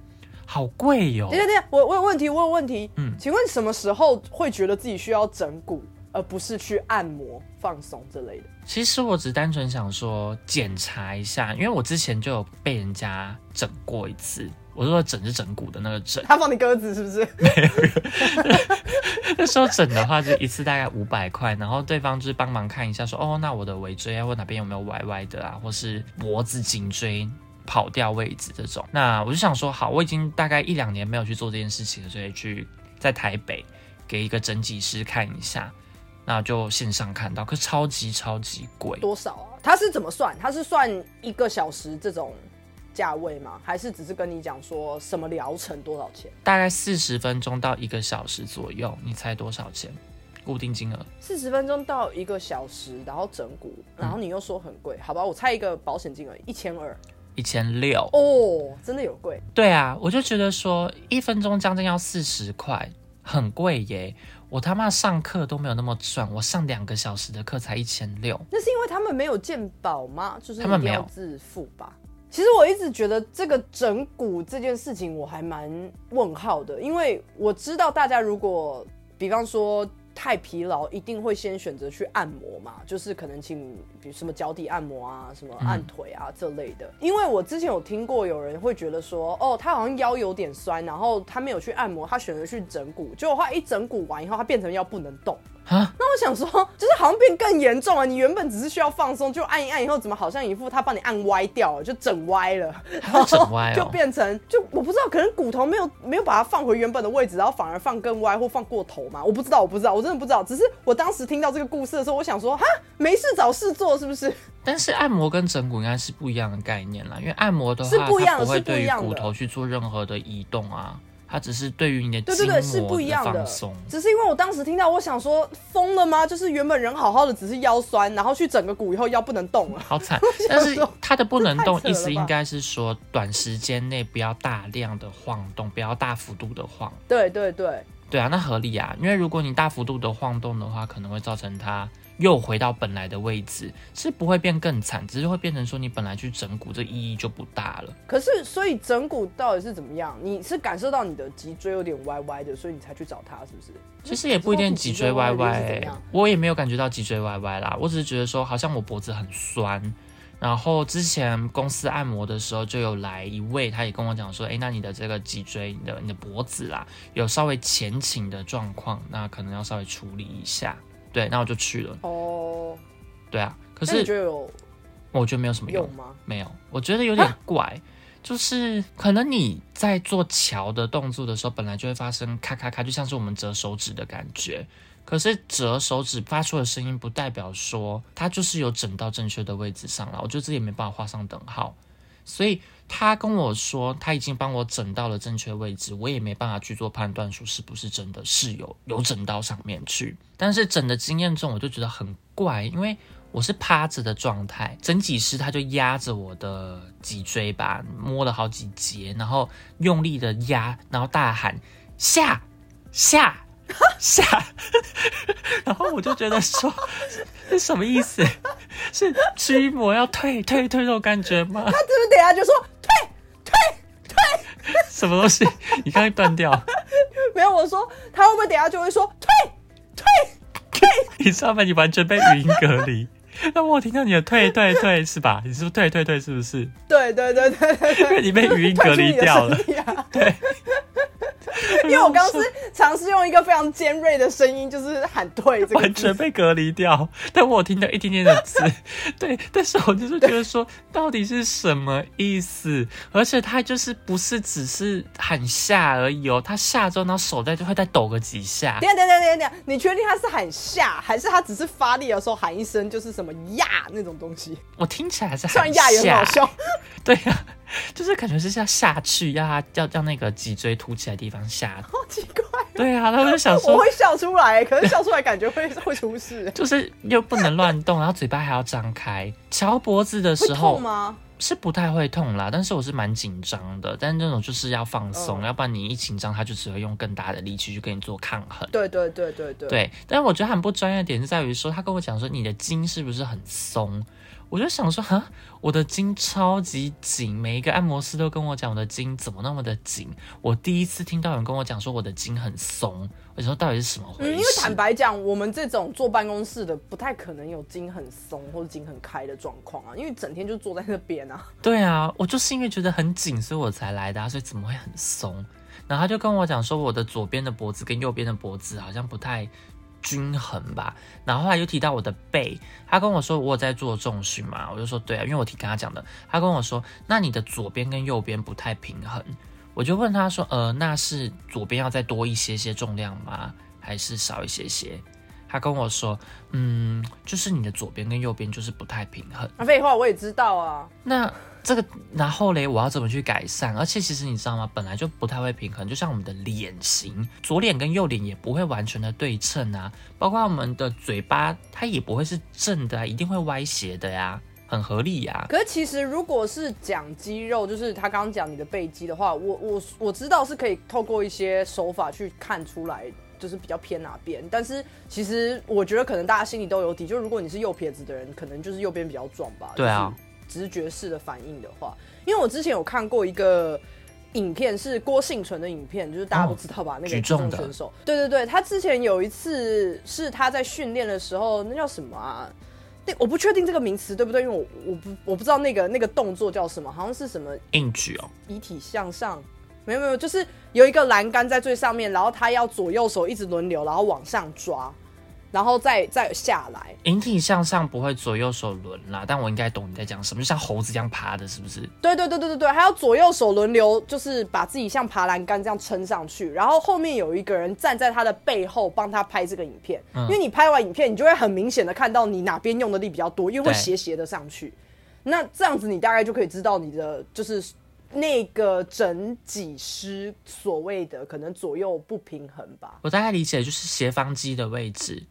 好贵哟。对对对，我我有问题，我有问题。嗯，请问什么时候会觉得自己需要整骨，而不是去按摩放松之类的？其实我只单纯想说检查一下，因为我之前就有被人家整过一次。我说整是整骨的那个整，他放你鸽子是不是？没有。那时候整的话就一次大概五百块，然后对方就是帮忙看一下，说哦，那我的尾椎啊或哪边有没有歪歪的啊，或是脖子颈椎跑掉位置这种。那我就想说，好，我已经大概一两年没有去做这件事情了，所以去在台北给一个整脊师看一下，那就线上看到，可是超级超级贵。多少啊？它是怎么算？它是算一个小时这种？价位吗？还是只是跟你讲说什么疗程多少钱？大概四十分钟到一个小时左右，你猜多少钱？固定金额？四十分钟到一个小时，然后整骨，然后你又说很贵，好吧？我猜一个保险金额，一千二，一千六。哦，真的有贵？对啊，我就觉得说一分钟将近要四十块，很贵耶！我他妈上课都没有那么赚，我上两个小时的课才一千六。那是因为他们没有鉴宝吗？就是他们没有自付吧？其实我一直觉得这个整蛊这件事情我还蛮问号的，因为我知道大家如果比方说太疲劳，一定会先选择去按摩嘛，就是可能请比如什么脚底按摩啊，什么按腿啊这类的。因为我之前有听过有人会觉得说，哦，他好像腰有点酸，然后他没有去按摩，他选择去整骨，结果他一整骨完以后，他变成腰不能动。啊，那我想说，就是好像变更严重了。你原本只是需要放松，就按一按以后，怎么好像一副他帮你按歪掉了，就整歪了，然 <laughs> 后整歪就变成就我不知道，可能骨头没有没有把它放回原本的位置，然后反而放更歪或放过头嘛？我不知道，我不知道，我真的不知道。只是我当时听到这个故事的时候，我想说，哈，没事找事做是不是？<laughs> 但是按摩跟整骨应该是不一样的概念啦，因为按摩的话，它不会对于骨头去做任何的移动啊。它只是对于你的对对对是不一样的，只是因为我当时听到，我想说疯了吗？就是原本人好好的，只是腰酸，然后去整个骨以后腰不能动了，好惨。但是 <laughs> 它的不能动意思应该是说短时间内不要大量的晃动，不要大幅度的晃。对对对，对啊，那合理啊，因为如果你大幅度的晃动的话，可能会造成它。又回到本来的位置，是不会变更惨，只是会变成说你本来去整骨，这意义就不大了。可是，所以整骨到底是怎么样？你是感受到你的脊椎有点歪歪的，所以你才去找他，是不是？其实也不一定脊椎歪歪，我也没有感觉到脊椎歪歪啦。我只是觉得说，好像我脖子很酸。然后之前公司按摩的时候，就有来一位，他也跟我讲说，哎，那你的这个脊椎、你的你的脖子啦，有稍微前倾的状况，那可能要稍微处理一下。对，那我就去了。哦，对啊，可是觉得有？我觉得没有什么用吗？没有，我觉得有点怪，就是可能你在做桥的动作的时候，本来就会发生咔咔咔，就像是我们折手指的感觉。可是折手指发出的声音，不代表说它就是有整到正确的位置上了。我觉得这也没办法画上等号。所以他跟我说他已经帮我整到了正确位置，我也没办法去做判断，说是不是真的是有有整到上面去。但是整的经验中，我就觉得很怪，因为我是趴着的状态，整脊师他就压着我的脊椎吧，摸了好几节，然后用力的压，然后大喊下下。下，<laughs> 然后我就觉得说，是什么意思？是驱魔要退退退那种感觉吗？他是不是等下就说退退退？什么东西？你刚刚断掉？<laughs> 没有，我说他会不会等下就会说退退退？<laughs> 你知道吗？你完全被语音隔离。<laughs> 那我听到你的退退退是吧？你是不退退退是不是？对对对对对，因为你被语音 <laughs> 隔离掉了。<laughs> 对。因为我刚是尝试用一个非常尖锐的声音，就是喊“退”，完全被隔离掉。但我听到一点点的字，对，但是我就是觉得说，到底是什么意思？而且他就是不是只是喊下而已哦，他下之后，然后手在就会再抖个几下。等等等等等，你确定他是喊下，还是他只是发力的时候喊一声，就是什么呀那种东西？我听起来是算压，也很好笑。<laughs> 对呀。就是感觉是要下去，要他要要那个脊椎凸起来的地方下。<laughs> 好奇怪。对啊，他就想说，我会笑出来，可是笑出来感觉会会出事。<laughs> 就是又不能乱动，然后嘴巴还要张开。翘脖子的时候？是不太会痛啦，但是我是蛮紧张的。但是那种就是要放松，要不然你一紧张，他就只会用更大的力气去跟你做抗衡。对对对对对。对，但是我觉得很不专业的点是在于说，他跟我讲说你的筋是不是很松？我就想说，哈，我的筋超级紧，每一个按摩师都跟我讲我的筋怎么那么的紧。我第一次听到有人跟我讲说我的筋很松，我说到底是什么回事？因为坦白讲，我们这种坐办公室的不太可能有筋很松或者筋很开的状况啊，因为整天就坐在那边啊。对啊，我就是因为觉得很紧，所以我才来的，所以怎么会很松？然后他就跟我讲说，我的左边的脖子跟右边的脖子好像不太。均衡吧，然后后来又提到我的背，他跟我说我有在做重训嘛，我就说对啊，因为我听跟他讲的，他跟我说那你的左边跟右边不太平衡，我就问他说，呃，那是左边要再多一些些重量吗，还是少一些些？他跟我说，嗯，就是你的左边跟右边就是不太平衡。那废话我也知道啊，那。这个然后嘞，我要怎么去改善？而且其实你知道吗？本来就不太会平衡，就像我们的脸型，左脸跟右脸也不会完全的对称啊。包括我们的嘴巴，它也不会是正的，啊一定会歪斜的呀，很合理呀。可是其实如果是讲肌肉，就是他刚刚讲你的背肌的话，我我我知道是可以透过一些手法去看出来，就是比较偏哪边。但是其实我觉得可能大家心里都有底，就如果你是右撇子的人，可能就是右边比较壮吧。对啊。直觉式的反应的话，因为我之前有看过一个影片，是郭幸存的影片，就是大家都知道吧？那个举重选手，对对对，他之前有一次是他在训练的时候，那叫什么啊？那我不确定这个名词对不对，因为我我不我不知道那个那个动作叫什么，好像是什么硬举哦，遗体向上，没有没有，就是有一个栏杆在最上面，然后他要左右手一直轮流，然后往上抓。然后再再下来，引体向上不会左右手轮啦，但我应该懂你在讲什么，就像猴子这样爬的，是不是？对对对对对对，还要左右手轮流，就是把自己像爬栏杆这样撑上去，然后后面有一个人站在他的背后帮他拍这个影片，因为你拍完影片，你就会很明显的看到你哪边用的力比较多，因为会斜斜的上去，那这样子你大概就可以知道你的就是那个整脊师所谓的可能左右不平衡吧。我大概理解就是斜方肌的位置。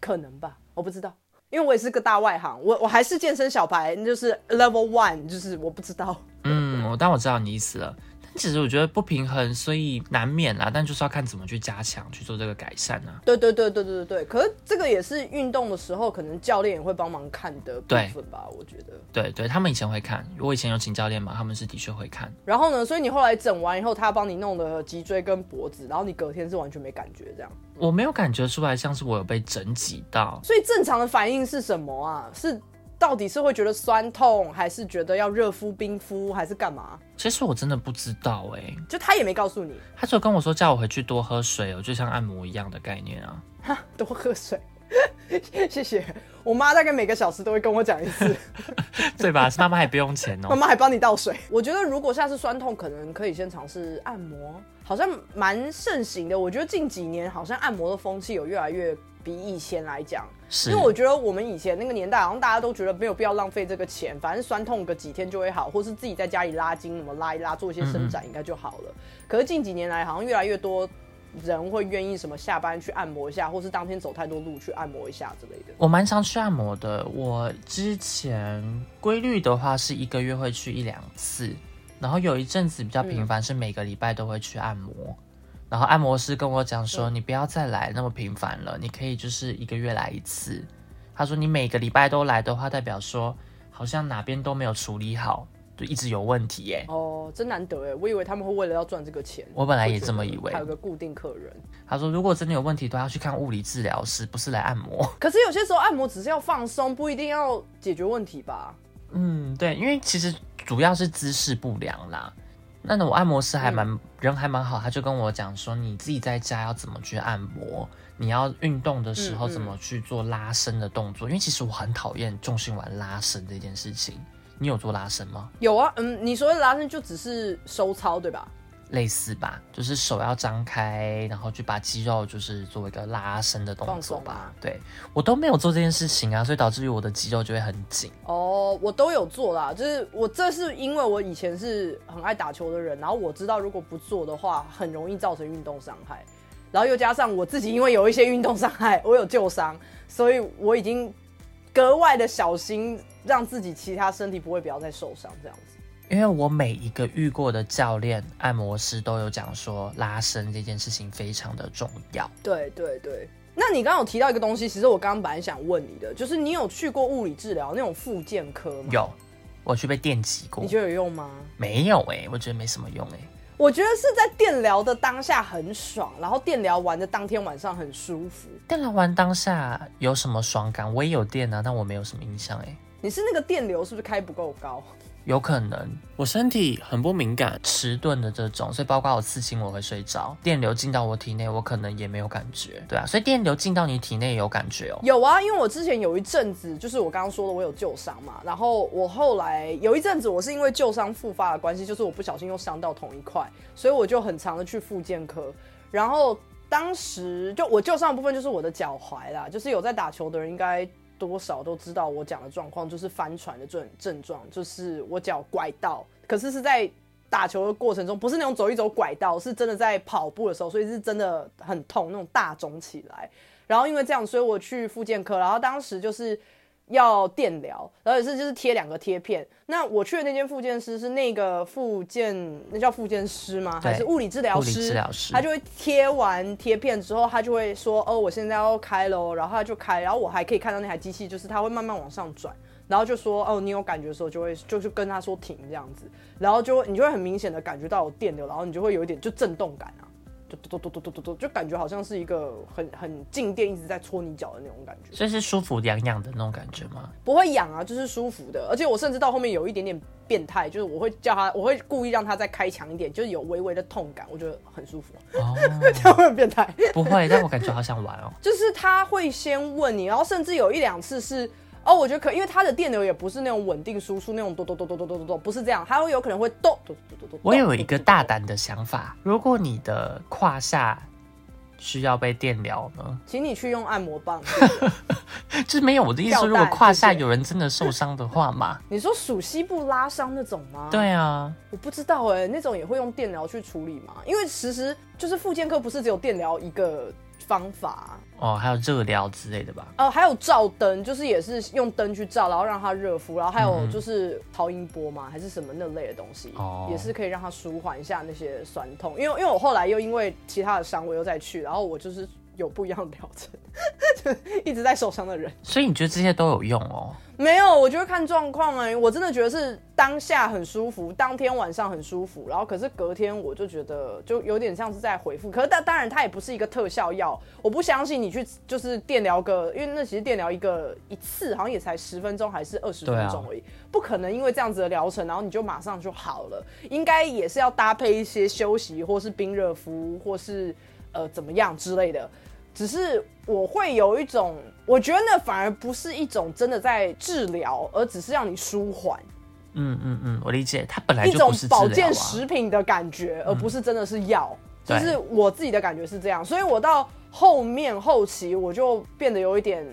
可能吧，我不知道，因为我也是个大外行，我我还是健身小白，就是 level one，就是我不知道。嗯，我但我知道你意思了。其实我觉得不平衡，所以难免啦。但就是要看怎么去加强，去做这个改善啊。对对对对对对对。可是这个也是运动的时候，可能教练也会帮忙看的部分吧？我觉得。对对，他们以前会看。我以前有请教练嘛，他们是的确会看。然后呢？所以你后来整完以后，他帮你弄的脊椎跟脖子，然后你隔天是完全没感觉这样？我没有感觉出来，像是我有被整挤到。所以正常的反应是什么啊？是。到底是会觉得酸痛，还是觉得要热敷、冰敷，还是干嘛？其实我真的不知道哎，就他也没告诉你，他只有跟我说叫我回去多喝水哦，就像按摩一样的概念啊。哈，多喝水，<laughs> 谢谢。我妈大概每个小时都会跟我讲一次，<laughs> 对吧？妈妈还不用钱哦，<laughs> 妈妈还帮你倒水。我觉得如果下次酸痛，可能可以先尝试按摩，好像蛮盛行的。我觉得近几年好像按摩的风气有越来越。比以前来讲，是因为我觉得我们以前那个年代，好像大家都觉得没有必要浪费这个钱，反正酸痛个几天就会好，或是自己在家里拉筋，什么拉一拉，做一些伸展应该就好了。可是近几年来，好像越来越多人会愿意什么下班去按摩一下，或是当天走太多路去按摩一下之类的。我蛮常去按摩的。我之前规律的话是一个月会去一两次，然后有一阵子比较频繁，是每个礼拜都会去按摩。然后按摩师跟我讲说：“你不要再来那么频繁了，你可以就是一个月来一次。”他说：“你每个礼拜都来的话，代表说好像哪边都没有处理好，就一直有问题耶。”哦，真难得哎！我以为他们会为了要赚这个钱，我本来也这么以为。还有个固定客人，他说：“如果真的有问题，都要去看物理治疗师，不是来按摩。<laughs> ”可是有些时候按摩只是要放松，不一定要解决问题吧？嗯，对，因为其实主要是姿势不良啦。那我按摩师还蛮人还蛮好，他就跟我讲说，你自己在家要怎么去按摩，你要运动的时候怎么去做拉伸的动作。因为其实我很讨厌重心完拉伸这件事情。你有做拉伸吗？有啊，嗯，你说的拉伸就只是收操对吧？类似吧，就是手要张开，然后去把肌肉就是做一个拉伸的动作吧。对我都没有做这件事情啊，所以导致于我的肌肉就会很紧。哦，我都有做啦，就是我这是因为我以前是很爱打球的人，然后我知道如果不做的话，很容易造成运动伤害，然后又加上我自己因为有一些运动伤害，我有旧伤，所以我已经格外的小心，让自己其他身体不会不要再受伤这样子。因为我每一个遇过的教练、按摩师都有讲说，拉伸这件事情非常的重要。对对对，那你刚刚有提到一个东西，其实我刚刚本来想问你的，就是你有去过物理治疗那种复健科吗？有，我去被电击过。你觉得有用吗？没有哎，我觉得没什么用哎。我觉得是在电疗的当下很爽，然后电疗完的当天晚上很舒服。电疗完当下有什么爽感？我也有电啊，但我没有什么印象哎。你是那个电流是不是开不够高？有可能，我身体很不敏感，迟钝的这种，所以包括我刺青我会睡着，电流进到我体内，我可能也没有感觉，对啊，所以电流进到你体内有感觉哦。有啊，因为我之前有一阵子，就是我刚刚说的，我有旧伤嘛，然后我后来有一阵子，我是因为旧伤复发的关系，就是我不小心又伤到同一块，所以我就很长的去复健科，然后当时就我旧伤的部分就是我的脚踝啦，就是有在打球的人应该。多少都知道我讲的状况就是帆船的这种症状，就是我脚拐到，可是是在打球的过程中，不是那种走一走拐到，是真的在跑步的时候，所以是真的很痛，那种大肿起来。然后因为这样，所以我去复健科，然后当时就是。要电疗，然后也是就是贴两个贴片。那我去的那间复健师是那个复健，那叫复健师吗？还是物理治疗师？物理治疗师。他就会贴完贴片之后，他就会说：“哦，我现在要开喽。”然后他就开，然后我还可以看到那台机器，就是它会慢慢往上转，然后就说：“哦，你有感觉的时候就会就是跟他说停这样子。”然后就你就会很明显的感觉到有电流，然后你就会有一点就震动感啊。就嘟嘟嘟嘟嘟嘟，就感觉好像是一个很很静电一直在搓你脚的那种感觉，所以是舒服痒痒的那种感觉吗？不会痒啊，就是舒服的。而且我甚至到后面有一点点变态，就是我会叫他，我会故意让他再开强一点，就是有微微的痛感，我觉得很舒服。哦，<laughs> 这样会很变态？不会，但我感觉好想玩哦。<laughs> 就是他会先问你，然后甚至有一两次是。哦，我觉得可，因为它的电流也不是那种稳定输出，那种咚咚咚咚咚咚咚，不是这样，它会有可能会咚咚咚咚咚。我有一个大胆的想法，如果你的胯下需要被电疗呢，请你去用按摩棒。<laughs> 就是没有我的意思，如果胯下有人真的受伤的话嘛？你说属膝部拉伤那种吗？对啊，我不知道哎，那种也会用电疗去处理吗？因为其实就是复健科不是只有电疗一个。方法哦，还有热疗之类的吧？哦，还有照灯，就是也是用灯去照，然后让它热敷，然后还有就是超音波嘛，还是什么那类的东西，也是可以让它舒缓一下那些酸痛。因为因为我后来又因为其他的伤，我又再去，然后我就是有不一样的疗程。<laughs> 一直在受伤的人，所以你觉得这些都有用哦？没有，我觉得看状况哎，我真的觉得是当下很舒服，当天晚上很舒服，然后可是隔天我就觉得就有点像是在回复。可是但当然它也不是一个特效药，我不相信你去就是电疗个，因为那其实电疗一个一次好像也才十分钟还是二十分钟而已，不可能因为这样子的疗程，然后你就马上就好了，应该也是要搭配一些休息或是冰热敷或是呃怎么样之类的。只是我会有一种，我觉得那反而不是一种真的在治疗，而只是让你舒缓。嗯嗯嗯，我理解，它本来就一种保健食品的感觉，而不是真的是药。就是我自己的感觉是这样，所以我到后面后期我就变得有一点，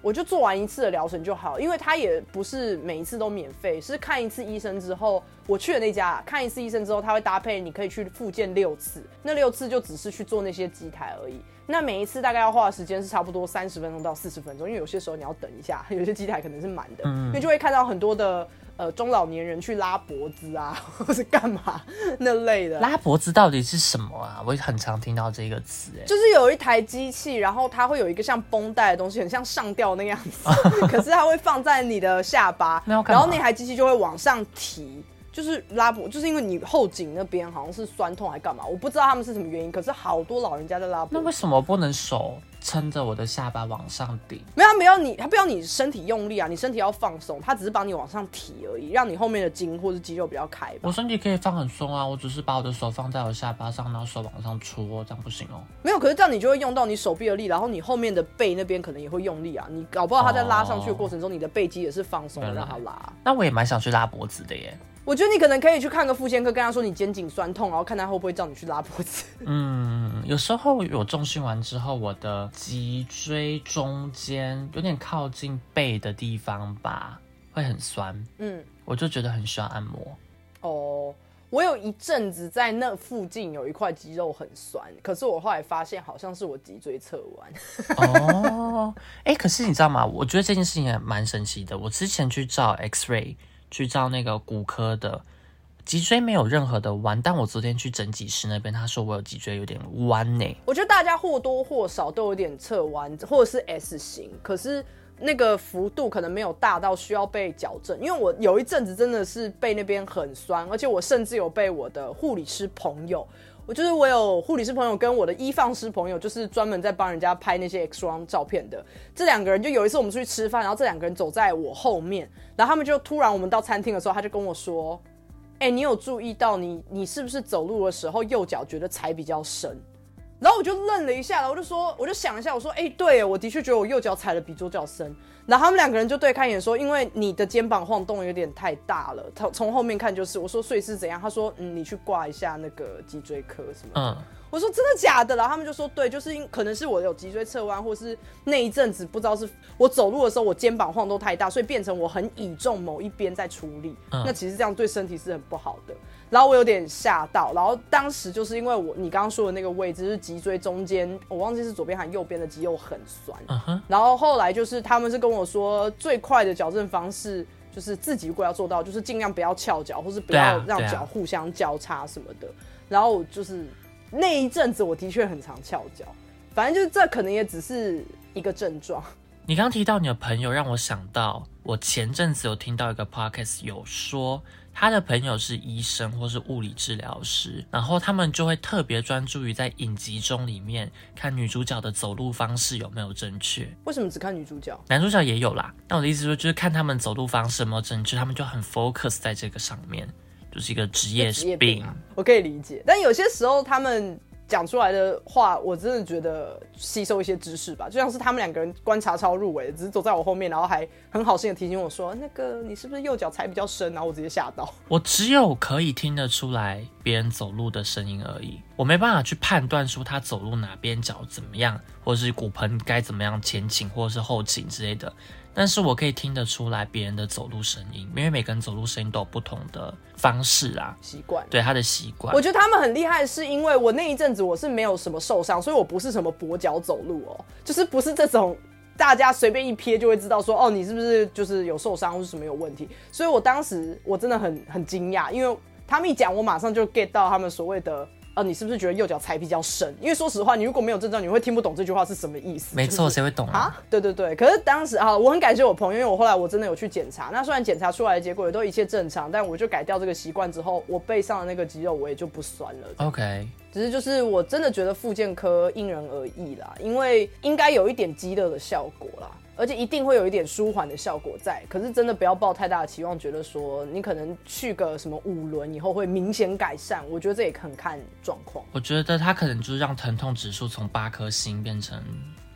我就做完一次的疗程就好，因为它也不是每一次都免费，是看一次医生之后，我去的那家看一次医生之后，他会搭配你可以去复健六次，那六次就只是去做那些机台而已。那每一次大概要花的时间是差不多三十分钟到四十分钟，因为有些时候你要等一下，<laughs> 有些机台可能是满的，因为就会看到很多的呃中老年人去拉脖子啊，<laughs> 或是干嘛那类的。拉脖子到底是什么啊？我很常听到这个词，哎，就是有一台机器，然后它会有一个像绷带的东西，很像上吊那样子，<laughs> 可是它会放在你的下巴，然后那台机器就会往上提。就是拉脖，就是因为你后颈那边好像是酸痛还干嘛，我不知道他们是什么原因。可是好多老人家在拉脖。那为什么不能手撑着我的下巴往上顶？没有，没有你，他不要你身体用力啊，你身体要放松，他只是帮你往上提而已，让你后面的筋或是肌肉比较开。我身体可以放很松啊，我只是把我的手放在我下巴上，然后手往上戳，这样不行哦。没有，可是这样你就会用到你手臂的力，然后你后面的背那边可能也会用力啊。你搞不好他在拉上去的过程中，你的背肌也是放松的，让他拉。那我也蛮想去拉脖子的耶。我觉得你可能可以去看个妇健科，跟他说你肩颈酸痛，然后看他会不会叫你去拉脖子。嗯，有时候我重训完之后，我的脊椎中间有点靠近背的地方吧，会很酸。嗯，我就觉得很需要按摩。哦，我有一阵子在那附近有一块肌肉很酸，可是我后来发现好像是我脊椎侧弯。哦，哎，可是你知道吗？我觉得这件事情也蛮神奇的。我之前去照 X ray。去照那个骨科的脊椎没有任何的弯，但我昨天去整脊师那边，他说我有脊椎有点弯呢。我觉得大家或多或少都有点侧弯，或者是 S 型，可是那个幅度可能没有大到需要被矫正。因为我有一阵子真的是背那边很酸，而且我甚至有被我的护理师朋友。我就是我有护理师朋友跟我的医放师朋友，就是专门在帮人家拍那些 X 光照片的。这两个人就有一次我们出去吃饭，然后这两个人走在我后面，然后他们就突然我们到餐厅的时候，他就跟我说：“哎，你有注意到你你是不是走路的时候右脚觉得踩比较深？”然后我就愣了一下，然后我就说，我就想一下，我说：“哎，对，我的确觉得我右脚踩的比左脚深。”然后他们两个人就对看一眼说：“因为你的肩膀晃动有点太大了，从从后面看就是。”我说：“所以是怎样？”他说：“嗯，你去挂一下那个脊椎科什么。”嗯，我说：“真的假的？”然后他们就说：“对，就是因可能是我有脊椎侧弯，或是那一阵子不知道是我走路的时候我肩膀晃动太大，所以变成我很倚重某一边在出力。那其实这样对身体是很不好的。”然后我有点吓到，然后当时就是因为我你刚刚说的那个位置是脊椎中间，我忘记是左边还是右边的肌肉很酸。然后后来就是他们是跟我说，最快的矫正方式就是自己如果要做到，就是尽量不要翘脚，或是不要让脚互相交叉什么的。然后就是那一阵子我的确很常翘脚，反正就是这可能也只是一个症状。你刚提到你的朋友，让我想到我前阵子有听到一个 podcast 有说。他的朋友是医生或是物理治疗师，然后他们就会特别专注于在影集中里面看女主角的走路方式有没有正确。为什么只看女主角？男主角也有啦。那我的意思说，就是看他们走路方式有没有正确，他们就很 focus 在这个上面，就是一个职业病。我可以理解，但有些时候他们。讲出来的话，我真的觉得吸收一些知识吧，就像是他们两个人观察超入围，只是走在我后面，然后还很好心的提醒我说：“那个你是不是右脚踩比较深？”然后我直接吓到。我只有可以听得出来别人走路的声音而已，我没办法去判断出他走路哪边脚怎么样，或者是骨盆该怎么样前倾或者是后倾之类的。但是我可以听得出来别人的走路声音，因为每个人走路声音都有不同的方式啊，习惯对他的习惯。我觉得他们很厉害，是因为我那一阵子我是没有什么受伤，所以我不是什么跛脚走路哦，就是不是这种大家随便一瞥就会知道说哦你是不是就是有受伤或是什么有问题。所以我当时我真的很很惊讶，因为他们一讲，我马上就 get 到他们所谓的。呃，你是不是觉得右脚踩比较深？因为说实话，你如果没有症状，你会听不懂这句话是什么意思。没错，谁会懂啊？对对对。可是当时啊，我很感谢我朋友，因为我后来我真的有去检查。那虽然检查出来的结果也都一切正常，但我就改掉这个习惯之后，我背上的那个肌肉我也就不酸了。OK。只是就是我真的觉得复健科因人而异啦，因为应该有一点肌肉的效果啦。而且一定会有一点舒缓的效果在，可是真的不要抱太大的期望，觉得说你可能去个什么五轮以后会明显改善。我觉得这也很看状况。我觉得它可能就是让疼痛指数从八颗星变成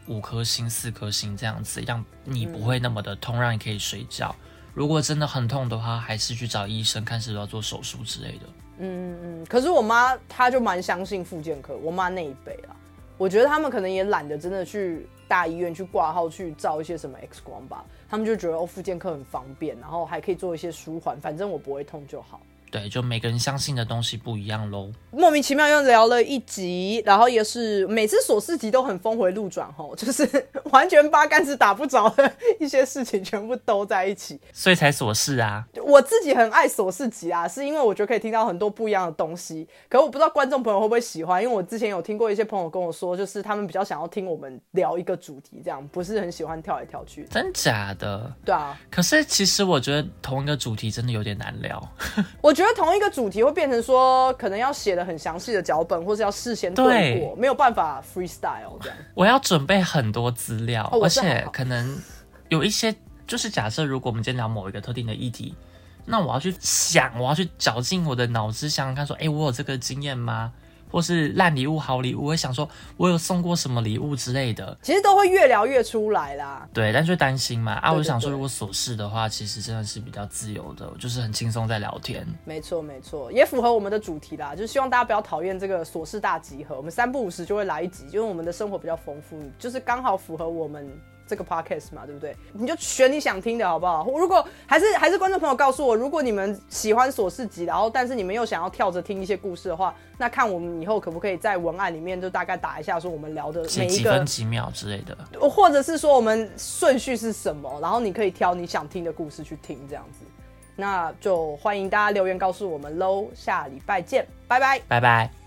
五颗星、四颗星这样子，让你不会那么的痛，让你可以睡觉。如果真的很痛的话，还是去找医生看是不是要做手术之类的。嗯嗯，可是我妈她就蛮相信复健科，我妈那一辈啊。我觉得他们可能也懒得真的去大医院去挂号去照一些什么 X 光吧，他们就觉得哦，复健科很方便，然后还可以做一些舒缓，反正我不会痛就好。对，就每个人相信的东西不一样喽。莫名其妙又聊了一集，然后也是每次琐事集都很峰回路转吼，<laughs> 就是完全八竿子打不着的一些事情全部都在一起，所以才琐事啊。我自己很爱琐事集啊，是因为我觉得可以听到很多不一样的东西。可我不知道观众朋友会不会喜欢，因为我之前有听过一些朋友跟我说，就是他们比较想要听我们聊一个主题，这样不是很喜欢跳来跳去。真假的？对啊。可是其实我觉得同一个主题真的有点难聊。<laughs> 我觉得同一个主题会变成说，可能要写的很详细的脚本，或是要事先对过，没有办法 freestyle 这样。我要准备很多资料，而且可能有一些，就是假设如果我们今天聊某一个特定的议题，那我要去想，我要去绞尽我的脑汁想想看，说，哎，我有这个经验吗？或是烂礼物、好礼物，我想说，我有送过什么礼物之类的，其实都会越聊越出来啦。对，但就担心嘛啊！我就想说，如果琐事的话，其实真的是比较自由的，就是很轻松在聊天。没错，没错，也符合我们的主题啦，就是希望大家不要讨厌这个琐事大集合。我们三不五时就会来一集，因为我们的生活比较丰富，就是刚好符合我们。这个 podcast 嘛，对不对？你就选你想听的好不好？如果还是还是观众朋友告诉我，如果你们喜欢琐事集，然后但是你们又想要跳着听一些故事的话，那看我们以后可不可以在文案里面就大概打一下，说我们聊的每一个几分几秒之类的，或者是说我们顺序是什么，然后你可以挑你想听的故事去听，这样子，那就欢迎大家留言告诉我们喽。下礼拜见，拜拜，拜拜。